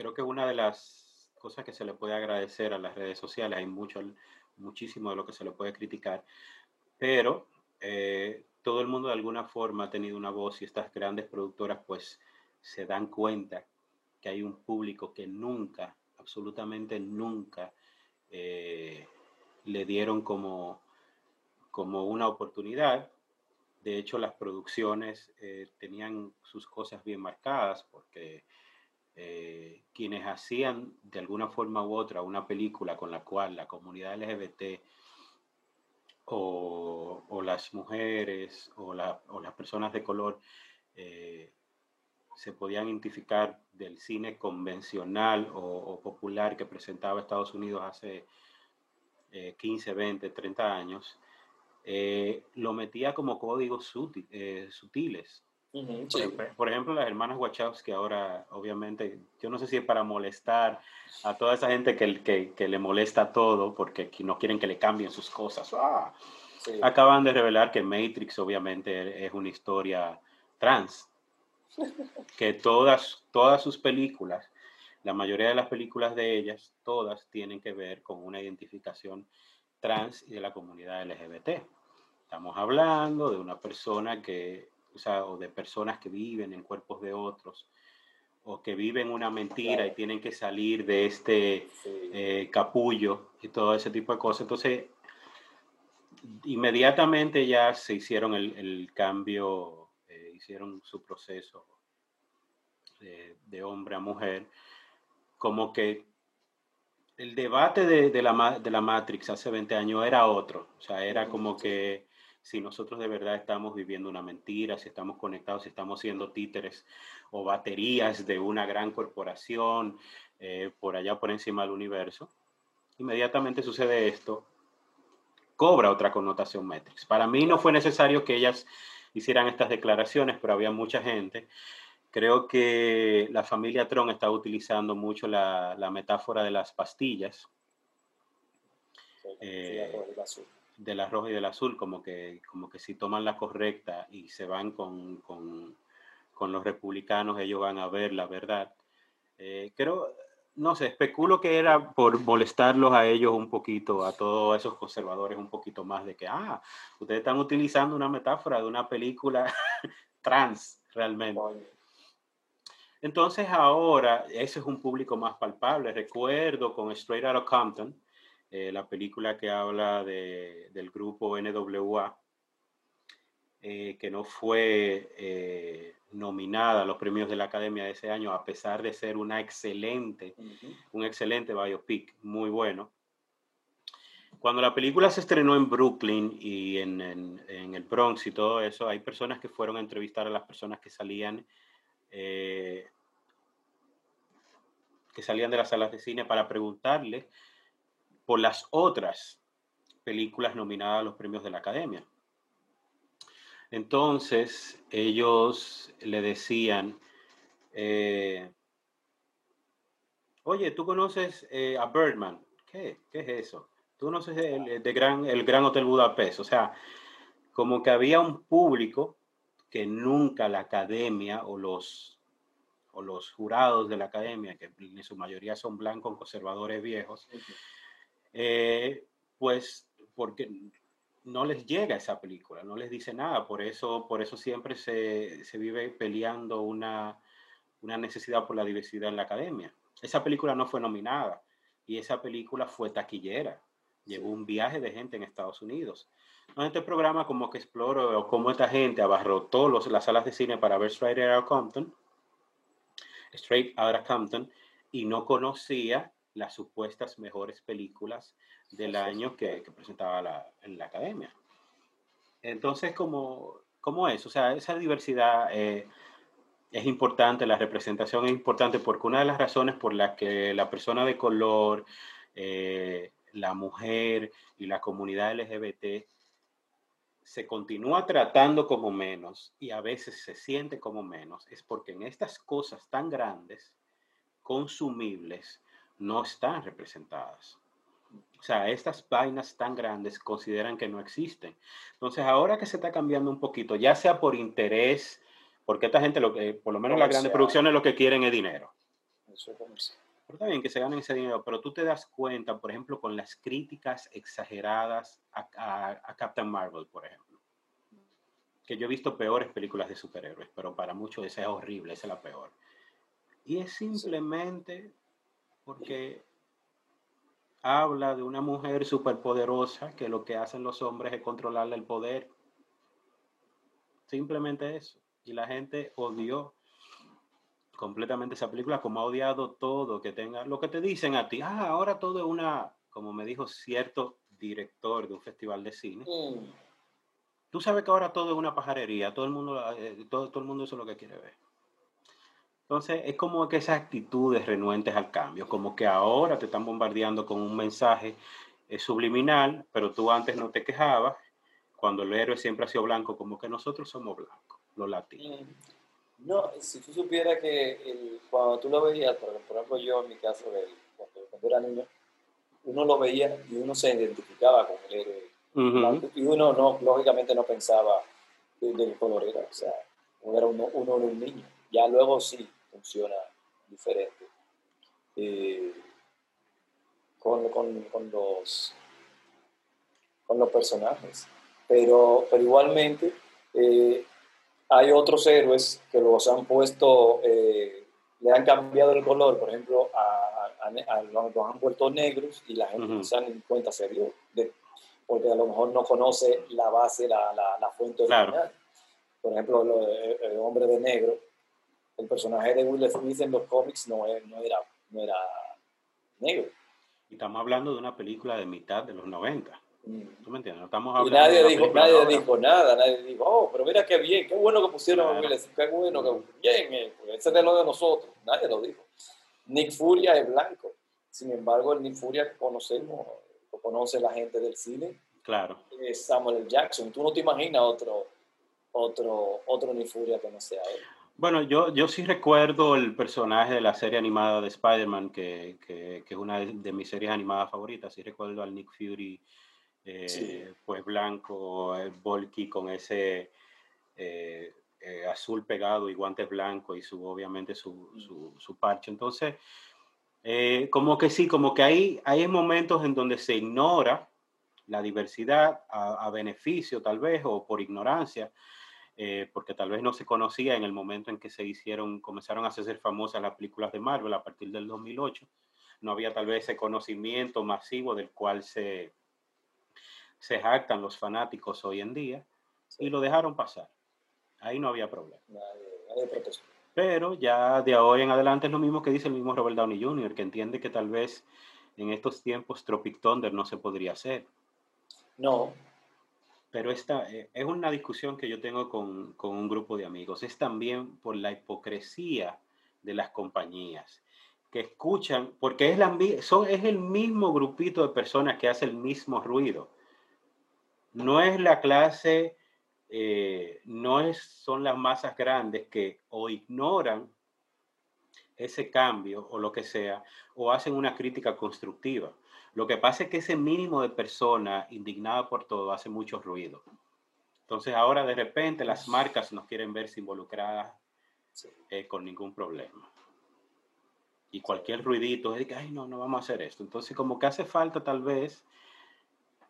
creo que una de las cosas que se le puede agradecer a las redes sociales, hay mucho, muchísimo de lo que se le puede criticar, pero eh, todo el mundo de alguna forma ha tenido una voz y estas grandes productoras pues se dan cuenta que hay un público que nunca, absolutamente nunca, eh, le dieron como, como una oportunidad. De hecho, las producciones eh, tenían sus cosas bien marcadas porque quienes hacían de alguna forma u otra una película con la cual la comunidad LGBT o, las mujeres o, las personas de color eh, se podían identificar del cine convencional o, popular que presentaba Estados Unidos hace 15, 20, 30 años, eh, lo metía como códigos eh, sutiles por, ejemplo, las hermanas Wachowski ahora, obviamente, yo no sé si es para molestar a toda esa gente que, que, que le molesta todo porque no quieren que le cambien sus cosas. ¡Ah! Acaban de revelar que Matrix, obviamente, es una historia trans. que todas, todas sus películas, la mayoría de las películas de ellas, todas tienen que ver con una identificación trans y de la comunidad LGBT. Estamos hablando de una persona que o, sea, o de personas que viven en cuerpos de otros, o que viven una mentira y tienen que salir de este eh, capullo y todo ese tipo de cosas. Entonces, inmediatamente ya se hicieron el, cambio, eh, hicieron su proceso de, hombre a mujer, como que el debate de, de, la, de la Matrix hace 20 años era otro, o sea, era como que si nosotros de verdad estamos viviendo una mentira, si estamos conectados, si estamos siendo títeres o baterías de una gran corporación eh, por allá por encima del universo, inmediatamente sucede esto, cobra otra connotación Matrix. Para mí no fue necesario que ellas hicieran estas declaraciones, pero había mucha gente. Creo que la familia Tron está utilizando mucho la, metáfora de las pastillas. Eh, de la roja y del azul, como que, como que si toman la correcta y se van con, con, con los republicanos, ellos van a ver la verdad. Eh, creo, no sé, especulo que era por molestarlos a ellos un poquito, a todos esos conservadores un poquito más de que, ah, ustedes están utilizando una metáfora de una película trans, realmente. Entonces ahora, ese es un público más palpable. Recuerdo con Straight Outta Compton, eh, la película que habla de, del grupo NWA, eh, que no fue eh, nominada a los premios de la Academia de ese año, a pesar de ser una excelente, un excelente biopic, muy bueno. Cuando la película se estrenó en Brooklyn y en, en, el Bronx y todo eso, hay personas que fueron a entrevistar a las personas que salían que salían de las salas de cine para preguntarle por las otras películas nominadas a los premios de la Academia. Entonces, ellos le decían, eh, oye, ¿tú conoces eh, a Birdman? ¿Qué? ¿Qué es eso? ¿Tú conoces el, gran, el Gran Hotel Budapest? O sea, como que había un público que nunca la academia o los, o los jurados de la academia, que en su mayoría son blancos conservadores viejos, eh, pues porque no les llega esa película, no les dice nada, por eso, por eso siempre se, se vive peleando una, una necesidad por la diversidad en la academia. Esa película no fue nominada y esa película fue taquillera, llevó un viaje de gente en Estados Unidos. En este programa como que exploro cómo esta gente abarrotó los, las salas de cine para ver Straight Outta Compton, Straight Outta Compton, y no conocía las supuestas mejores películas del año que, que presentaba la, en la academia. Entonces, como, como es, o sea, esa diversidad eh, es importante, la representación es importante porque una de las razones por las que la persona de color, eh, la mujer y la comunidad LGBT se continúa tratando como menos y a veces se siente como menos, es porque en estas cosas tan grandes, consumibles, no están representadas. O sea, estas vainas tan grandes consideran que no existen. Entonces, ahora que se está cambiando un poquito, ya sea por interés, porque esta gente, lo que, por lo menos las grandes producciones, lo que quieren es dinero. Eso es comercial. Pero está bien que se ganen ese dinero, pero tú te das cuenta, por ejemplo, con las críticas exageradas a, a, a Captain Marvel, por ejemplo. Que yo he visto peores películas de superhéroes, pero para muchos esa es horrible, esa es la peor. Y es simplemente porque habla de una mujer superpoderosa que lo que hacen los hombres es controlarle el poder. Simplemente eso. Y la gente odió completamente esa película, como ha odiado todo que tenga, lo que te dicen a ti, ah, ahora todo es una, como me dijo cierto director de un festival de cine. Mm. Tú sabes que ahora todo es una pajarería, todo el mundo, eh, todo, todo el mundo eso es lo que quiere ver. Entonces, es como que esas actitudes renuentes al cambio, como que ahora te están bombardeando con un mensaje eh, subliminal, pero tú antes no te quejabas, cuando el héroe siempre ha sido blanco, como que nosotros somos blancos, los latinos. Mm. No, si tú supieras que el- cuando tú lo veías, por, ejemplo yo en mi caso, el- cuando, cuando era niño, uno lo veía y uno se identificaba con el héroe Ujú. blanco, y uno no, lógicamente no pensaba de- del color era, o sea, uno era uno, uno era un niño. Ya luego sí funciona diferente. Eh, con, con, con los con los personajes. Pero, pero igualmente eh, hay otros héroes que los han puesto, eh, le han cambiado el color, por ejemplo, a, a- a- los, los han vuelto negros y la gente Ujú. no se dan cuenta serio, de, porque a lo mejor no conoce la base, la, la, la fuente Claro. original. Por ejemplo, lo- el, el hombre de negro, el personaje de Will Smith en los cómics no, era, no era negro. Y estamos hablando de una película de mitad de los 90. Mm. ¿Tú me entiendes? No estamos Y hablando de nadie dijo, nadie nada, nadie dijo, oh, pero mira qué bien, qué bueno que pusieron a. Will Smith, qué bueno, que bien, eh, ese es lo de nosotros, nadie lo dijo. Nick Furia es blanco, sin embargo, el Nick Furia que conocemos, lo conoce la gente del cine, Claro. Samuel. Jackson, tú no te imaginas otro, otro, otro Nick Furia que no sea él. Bueno, yo, yo sí recuerdo el personaje de la serie animada de Spider-Man, que, que, que es una de, de mis series animadas favoritas. Sí recuerdo al Nick Fury, eh, Sí. pues blanco, el bulky con ese eh, eh, azul pegado y guantes blancos y su, obviamente su, su, su parche. Entonces, eh, como que sí, como que hay, hay momentos en donde se ignora la diversidad a, a beneficio tal vez o por ignorancia eh, porque tal vez no se conocía en el momento en que se hicieron, comenzaron a hacerse famosas las películas de Marvel a partir del 2008. No había tal vez ese conocimiento masivo del cual se, se jactan los fanáticos hoy en día y lo dejaron pasar. Ahí no había problema. Nadie, nadie protestó. Pero ya de hoy en adelante es lo mismo que dice el mismo Robert Downey Jr., que entiende que tal vez en estos tiempos Tropic Thunder no se podría hacer. No, Pero esta eh, es una discusión que yo tengo con, con un grupo de amigos. Es también por la hipocresía de las compañías que escuchan, porque es, la, son, es el mismo grupito de personas que hace el mismo ruido. No es la clase, eh, no es, son las masas grandes que o ignoran ese cambio o lo que sea, o hacen una crítica constructiva. Lo que pasa es que ese mínimo de personas indignadas por todo hace mucho ruido. Entonces ahora de repente las marcas no quieren verse involucradas eh, con ningún problema. Y cualquier ruidito es de que, ay, no, no vamos a hacer esto. Entonces como que hace falta tal vez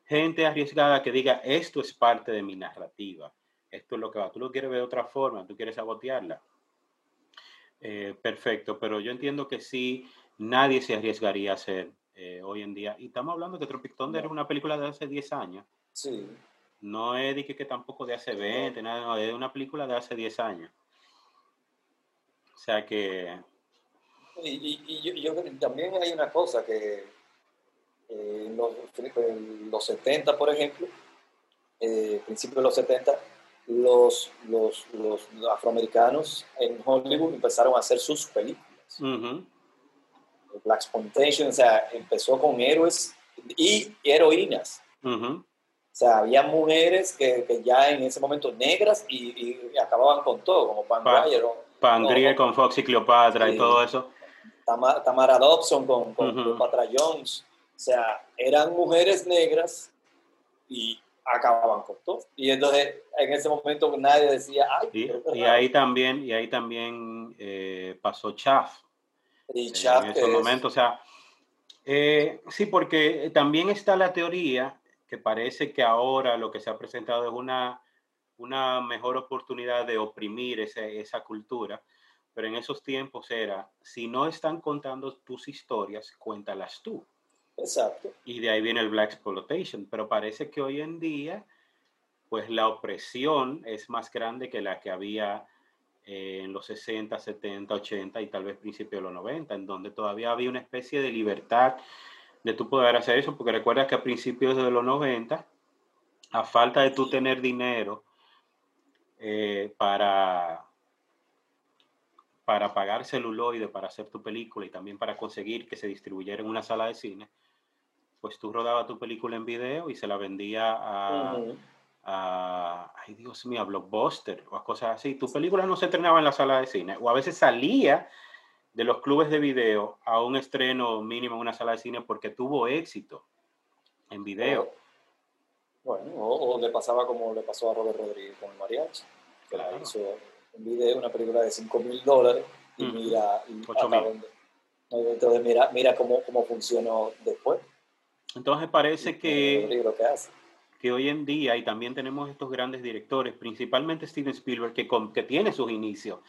gente arriesgada que diga, esto es parte de mi narrativa, esto es lo que va, tú lo quieres ver de otra forma, tú quieres sabotearla. Eh, perfecto, pero yo entiendo que sí, nadie se arriesgaría a hacer eh, hoy en día. Y estamos hablando de Tropic Thunder, es una película de hace 10 años. Sí. No es de que, que tampoco de hace 20, nada, no, es una película de hace 10 años. O sea que... Y, y- y yo, yo que también hay una cosa que eh, en, los, en los 70, por ejemplo, eh, principios de los 70, los, los, los afroamericanos en Hollywood empezaron a hacer sus películas. ujú, Black Exploitation, o sea, empezó con héroes y heroínas. ujú. O sea, había mujeres que, que ya en ese momento negras y, y acababan con todo, como Pam Pa- Grier o Pangrier No. con Fox y Cleopatra y Sí. todo eso. Tama- Tamara Dobson con, con Ujú. Cleopatra Jones. O sea, eran mujeres negras y acababan con todo. Y entonces, en ese momento nadie decía, ay, Y, y raro". ahí también, y ahí también eh, pasó Chaff. Y en ese es- momento. O sea, eh, sí, porque también está la teoría que parece que ahora lo que se ha presentado es una, una mejor oportunidad de oprimir ese- esa cultura, pero en esos tiempos era, si no están contando tus historias, cuéntalas tú. Exacto. Y de ahí viene el Black Exploitation, pero parece que hoy en día, pues la opresión es más grande que la que había eh, en los 60, 70, 80 y tal vez principios de los 90, en donde todavía había una especie de libertad de tú poder hacer eso, porque recuerda que a principios de los 90, a falta de tú tener dinero eh, para, para pagar celuloide, para hacer tu película y también para conseguir que se distribuyera en una sala de cine, pues tú rodabas tu película en video y se la vendía a. a- ay Dios mío, a Blockbuster o a cosas así. Tu película no se estrenaba en la sala de cine o a veces salía de los clubes de video a un estreno mínimo en una sala de cine porque tuvo éxito en video. Bueno, o, o le pasaba como le pasó a Robert Rodríguez con el mariachi. que la Claro. hizo un video, una película de 5 mil dólares y Ujú. mira, y Ocho hasta mil. dónde- entonces mira, mira cómo, cómo funcionó después. Entonces parece que, Rodríguez lo que hace. Que hoy en día, y también tenemos estos grandes directores, principalmente Steven Spielberg, que, con- que tiene sus inicios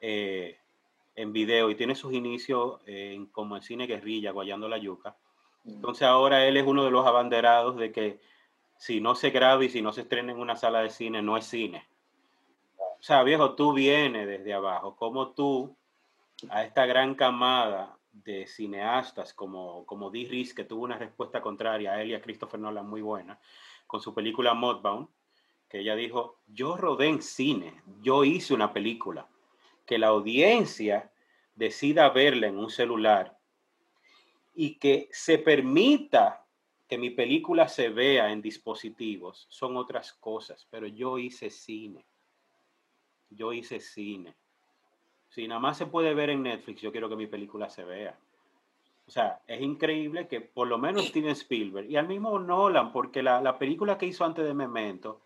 eh, en video y tiene sus inicios en, como en cine guerrilla, guayando la yuca. Entonces ahora él es uno de los abanderados de que si no se graba y si no se estrena en una sala de cine, no es cine. O sea, viejo, tú vienes desde abajo. Como tú, a esta gran camada de cineastas como, como Dee que tuvo una respuesta contraria a él y a Christopher Nolan muy buena, con su película Mudbound, que ella dijo, yo rodé en cine, yo hice una película, que la audiencia decida verla en un celular y que se permita que mi película se vea en dispositivos son otras cosas, pero yo hice cine. Yo hice cine. Si nada más se puede ver en Netflix, yo quiero que mi película se vea. O sea, es increíble que por lo menos Steven Spielberg y al mismo Nolan, porque la, la película que hizo antes de Memento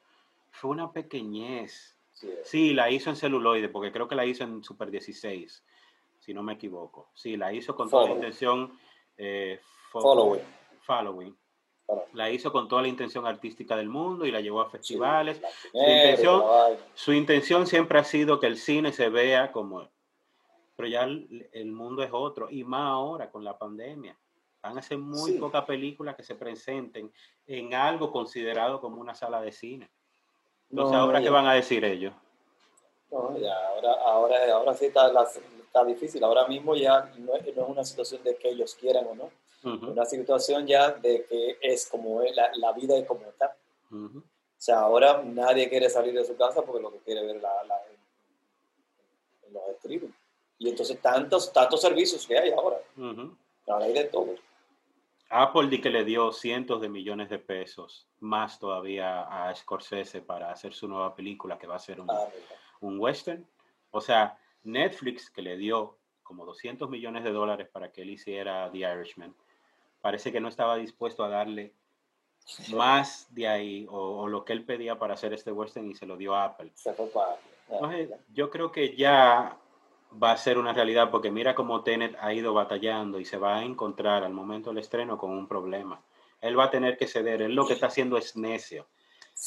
fue una pequeñez. Sí. Sí, la hizo en celuloide, porque creo que la hizo en Super 16, si no me equivoco. Sí, la hizo con toda la intención. eh, fo- Following. Following. La hizo con toda la intención artística del mundo y la llevó a festivales. Sí, intención-. Su intención siempre ha sido que el cine se vea como... Pero ya el, el mundo es otro, y más ahora con la pandemia. Van a ser muy Sí. pocas películas que se presenten en algo considerado como una sala de cine. Entonces, No, ¿ahora ya. qué van a decir ellos? No, ya, ahora, ahora, ahora sí está, la- está difícil. Ahora mismo ya no es, no es una situación de que ellos quieran o no. Es una situación ya de que es como es, la, la vida es como está. O sea, ahora nadie quiere salir de su casa porque lo que quiere ver la, la, en, en los streaming. Y entonces tantos, tantos servicios que hay ahora. Ujú. Ahora hay de todo. Apple di que le dio cientos de millones de pesos, más todavía a Scorsese para hacer su nueva película que va a ser un, Ah, un western. O sea, Netflix que le dio como 200 millones de dólares para que él hiciera The Irishman, parece que no estaba dispuesto a darle más de ahí o, o lo que él pedía para hacer este western y se lo dio a Apple. Se fue para- ah, Entonces, yo creo que ya va a ser una realidad porque mira cómo Tenet ha ido batallando y se va a encontrar al momento del estreno con un problema. Él va a tener que ceder. Él lo que está haciendo es necio.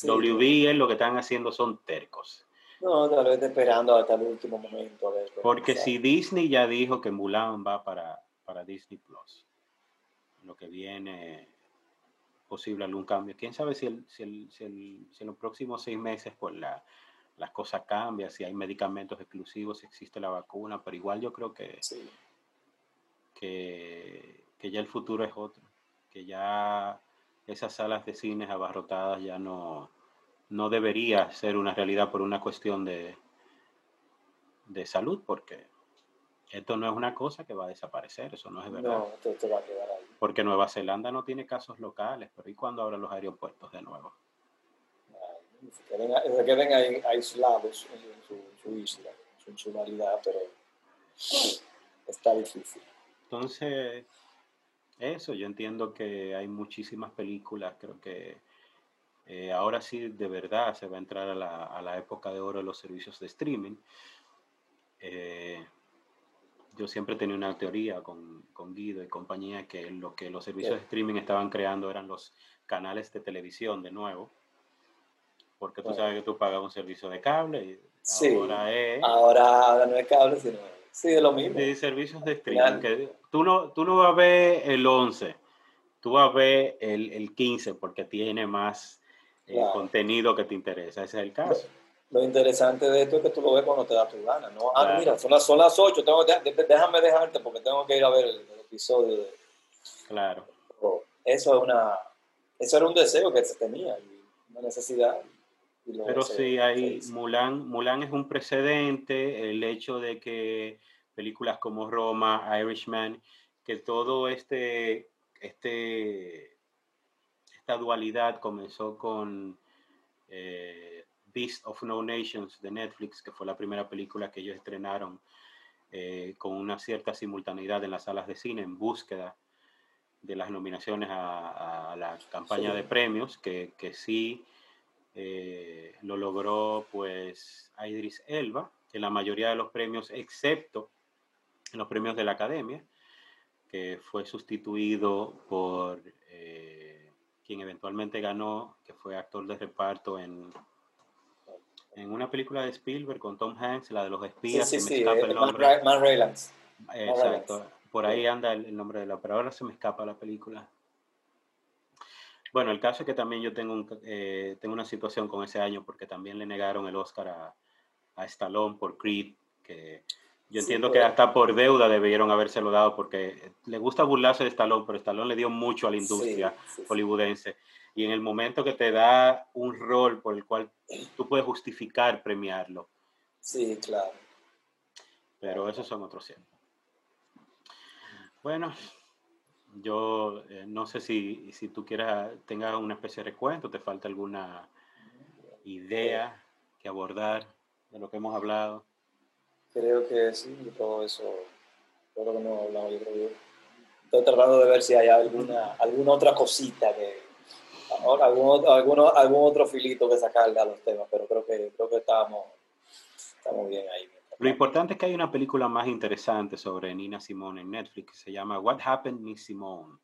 WB es lo que están haciendo son tercos. No, tal vez esperando hasta el último momento. Porque si Disney ya dijo que Mulan va para, para Disney Plus, lo que viene posible algún cambio. Quién sabe si, el, si, el, si, el, si en los próximos seis meses pues la, las cosas cambian, si hay medicamentos exclusivos, si existe la vacuna, pero igual yo creo que, que, que, ya el futuro es otro, que ya esas salas de cines abarrotadas ya no, no debería ser una realidad por una cuestión de, de salud, porque esto no es una cosa que va a desaparecer, eso no es verdad. No, esto, va a quedar ahí. Porque Nueva Zelanda no tiene casos locales, pero ¿y cuándo abran los aeropuertos de nuevo? Se queden, ahí aislados en su, su isla, en su insularidad, pero está difícil. Entonces, eso, yo entiendo que hay muchísimas películas, creo que eh, ahora sí de verdad se va a entrar a la, a la, época de oro de los servicios de streaming. Eh, yo siempre tenía una teoría con, con, Guido y compañía que lo que los servicios de streaming estaban creando eran los canales de televisión de nuevo. Porque tú sabes que tú pagas un servicio de cable y sí. ahora es... Ahora, no es cable, sino... Sí, es lo mismo. De servicios de streaming. Que tú, no, tú no vas a ver el 11, tú vas a ver el, el 15 porque tiene más eh, claro. contenido que te interesa. Ese es el caso. Lo, lo, interesante de esto es que tú lo ves cuando te da tu gana, ¿no? Ah, claro. mira, son las, son las 8, tengo, déjame dejarte porque tengo que ir a ver el, el episodio. De... Claro. Eso, es una, eso era un deseo que se tenía, una necesidad. Pero sí, hay Mulan, Mulan es un precedente, el hecho de que películas como Roma, Irishman, que todo este, este esta dualidad comenzó con eh, Beast of No Nations de Netflix, que fue la primera película que ellos estrenaron eh, con una cierta simultaneidad en las salas de cine en búsqueda de las nominaciones a, a la campaña sí. de premios, que, que sí eh, lo logró pues Idris Elba, en la mayoría de los premios, excepto en los premios de la Academia, que fue sustituido por eh, quien eventualmente ganó, que fue actor de reparto en, en una película de Spielberg con Tom Hanks, la de los espías, sí, sí, se me sí, escapa eh, el nombre. Man, Man Raylands. Exacto, por ahí anda el, el, nombre de la, pero ahora se me escapa la película. Bueno, el caso es que también yo tengo, un, eh, tengo una situación con ese año porque también le negaron el Oscar a, a Stallone por Creed, que yo entiendo sí, que hasta por deuda debieron habérselo dado porque le gusta burlarse de Stallone, pero Stallone le dio mucho a la industria sí, sí, hollywoodense. Y en el momento que te da un rol por el cual tú puedes justificar premiarlo. Sí, claro. Pero esos son otros 100. Bueno, yo eh, no sé si, si tú quieras, tengas una especie de recuento, te falta alguna idea que abordar de lo que hemos hablado. Creo que sí, todo eso, todo lo que hemos hablado, yo creo que estoy tratando de ver si hay alguna, alguna otra cosita que, algún, algún, algún otro filito que sacarle a los temas, pero creo que, creo que estamos, estamos bien ahí. Lo importante es que hay una película más interesante sobre Nina Simone en Netflix que se llama What Happened Miss Simone.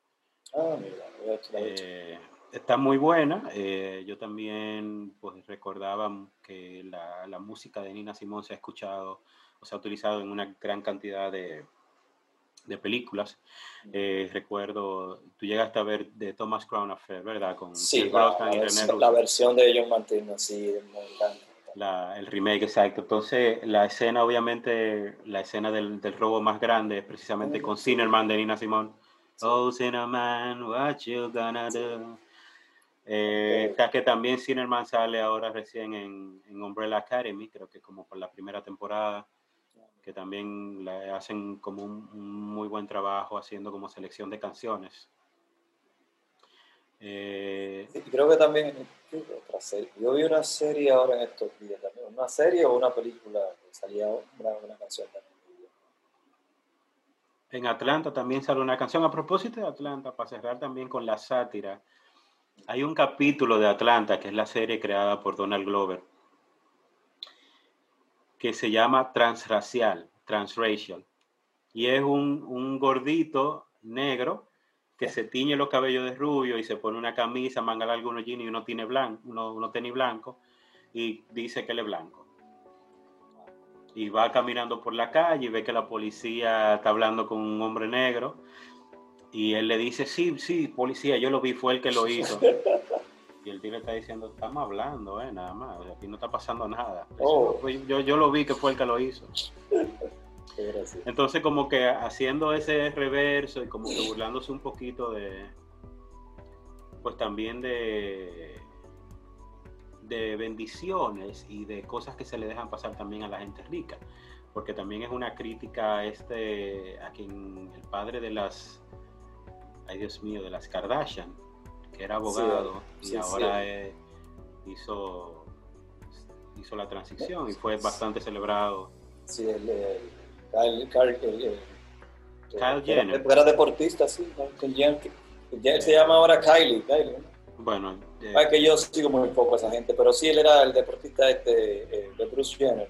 Ah, mira, eh, está muy buena. Eh, yo también pues, recordaba que la, la, música de Nina Simone se ha escuchado o se ha utilizado en una gran cantidad de, de películas. Eh, recuerdo, tú llegaste a ver de Thomas Crown Affair, ¿verdad? Con sí, la, la, versión, la, versión de John Martino, sí, me encanta. La, el remake, exacto. Entonces, la escena, obviamente, la escena del, del robo más grande es precisamente mm. con Cinnamon de Nina Simone. Sí. Oh, Cinnamon, what you gonna do? Eh, está que también Cinnamon sale ahora recién en, en, Umbrella Academy, creo que como por la primera temporada, que también le hacen como un, un muy buen trabajo haciendo como selección de canciones. Eh, sí, creo que también otra serie. Yo vi una serie ahora en estos días también, una serie o una película que salía una, una canción también. En Atlanta también sale una canción. A propósito de Atlanta, para cerrar también con la sátira, hay un capítulo de Atlanta, que es la serie creada por Donald Glover, que se llama Transracial, Transracial. Y es un, un gordito negro que se tiñe los cabellos de rubio y se pone una camisa, manga larga, unos jeans y uno tiene blanco, uno, uno tenis blanco y dice que él es blanco. Y va caminando por la calle y ve que la policía está hablando con un hombre negro y él le dice, sí, sí, policía, yo lo vi, fue el que lo hizo. Y el tío le está diciendo, estamos hablando, eh, nada más, aquí no está pasando nada. Oh. Yo, yo lo vi que fue el que lo hizo. Entonces como que haciendo ese reverso y como que burlándose un poquito de, pues también de, de bendiciones y de cosas que se le dejan pasar también a la gente rica, porque también es una crítica a este, a quien el padre de las, ay Dios mío, de las Kardashian, que era abogado Sí, y sí, ahora hizo, hizo la transición y fue bastante celebrado. Sí, el, el, Kyle, Kyle, Kyle era- Jenner. Era deportista, sí. Jen- se llama ahora Kylie. Kylie ¿no? Bueno, eh, Ah, que yo sigo muy poco a esa gente, pero sí él era el deportista este, eh, de Bruce Jenner.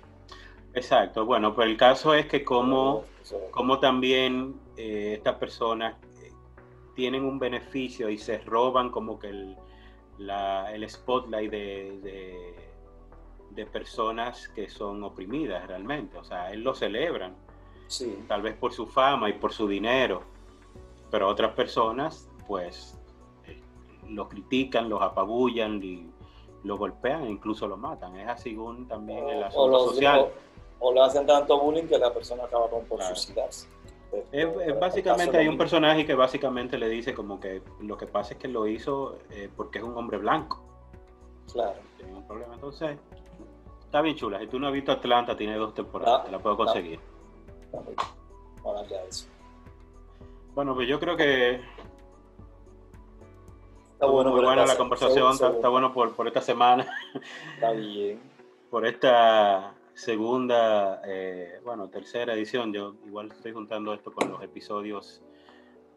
exacto. Bueno, pero el caso es que como... Como también eh, estas personas eh, tienen un beneficio y se roban como que el, la- el spotlight de, de, de personas que son oprimidas realmente. O sea, él lo celebran, Sí, tal vez por su fama y por su dinero, pero otras personas pues eh, lo critican, los apabullan y lo golpean e incluso lo matan. Es así según también el o, asunto lo, social. o, o le hacen tanto bullying que la persona acaba con por Claro. suicidarse. Es, Por- es por- básicamente hay un personaje que básicamente le dice como que lo que pasa es que lo hizo eh, porque es un hombre blanco. Claro. Tiene un problema. Entonces, está bien chula. Si tú no has visto Atlanta, tiene dos temporadas. Ah, te la puedo ah. conseguir. Eso. Bueno, pues yo creo que Está bueno, muy buena la conversación. Está bueno por, por esta semana, Está bien. por esta segunda, eh, bueno, tercera edición. Yo igual estoy juntando esto con los episodios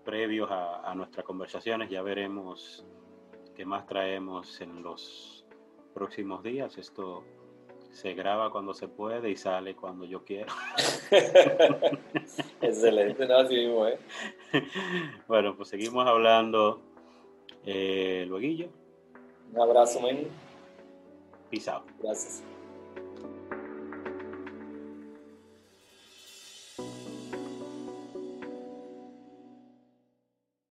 previos a, a nuestras conversaciones. Ya veremos qué más traemos en los próximos días. Esto se graba cuando se puede y sale cuando yo quiero. Excelente, no, así mismo, ¿eh? bueno, pues seguimos hablando. Eh, luego, Un abrazo, men. peace out. Gracias.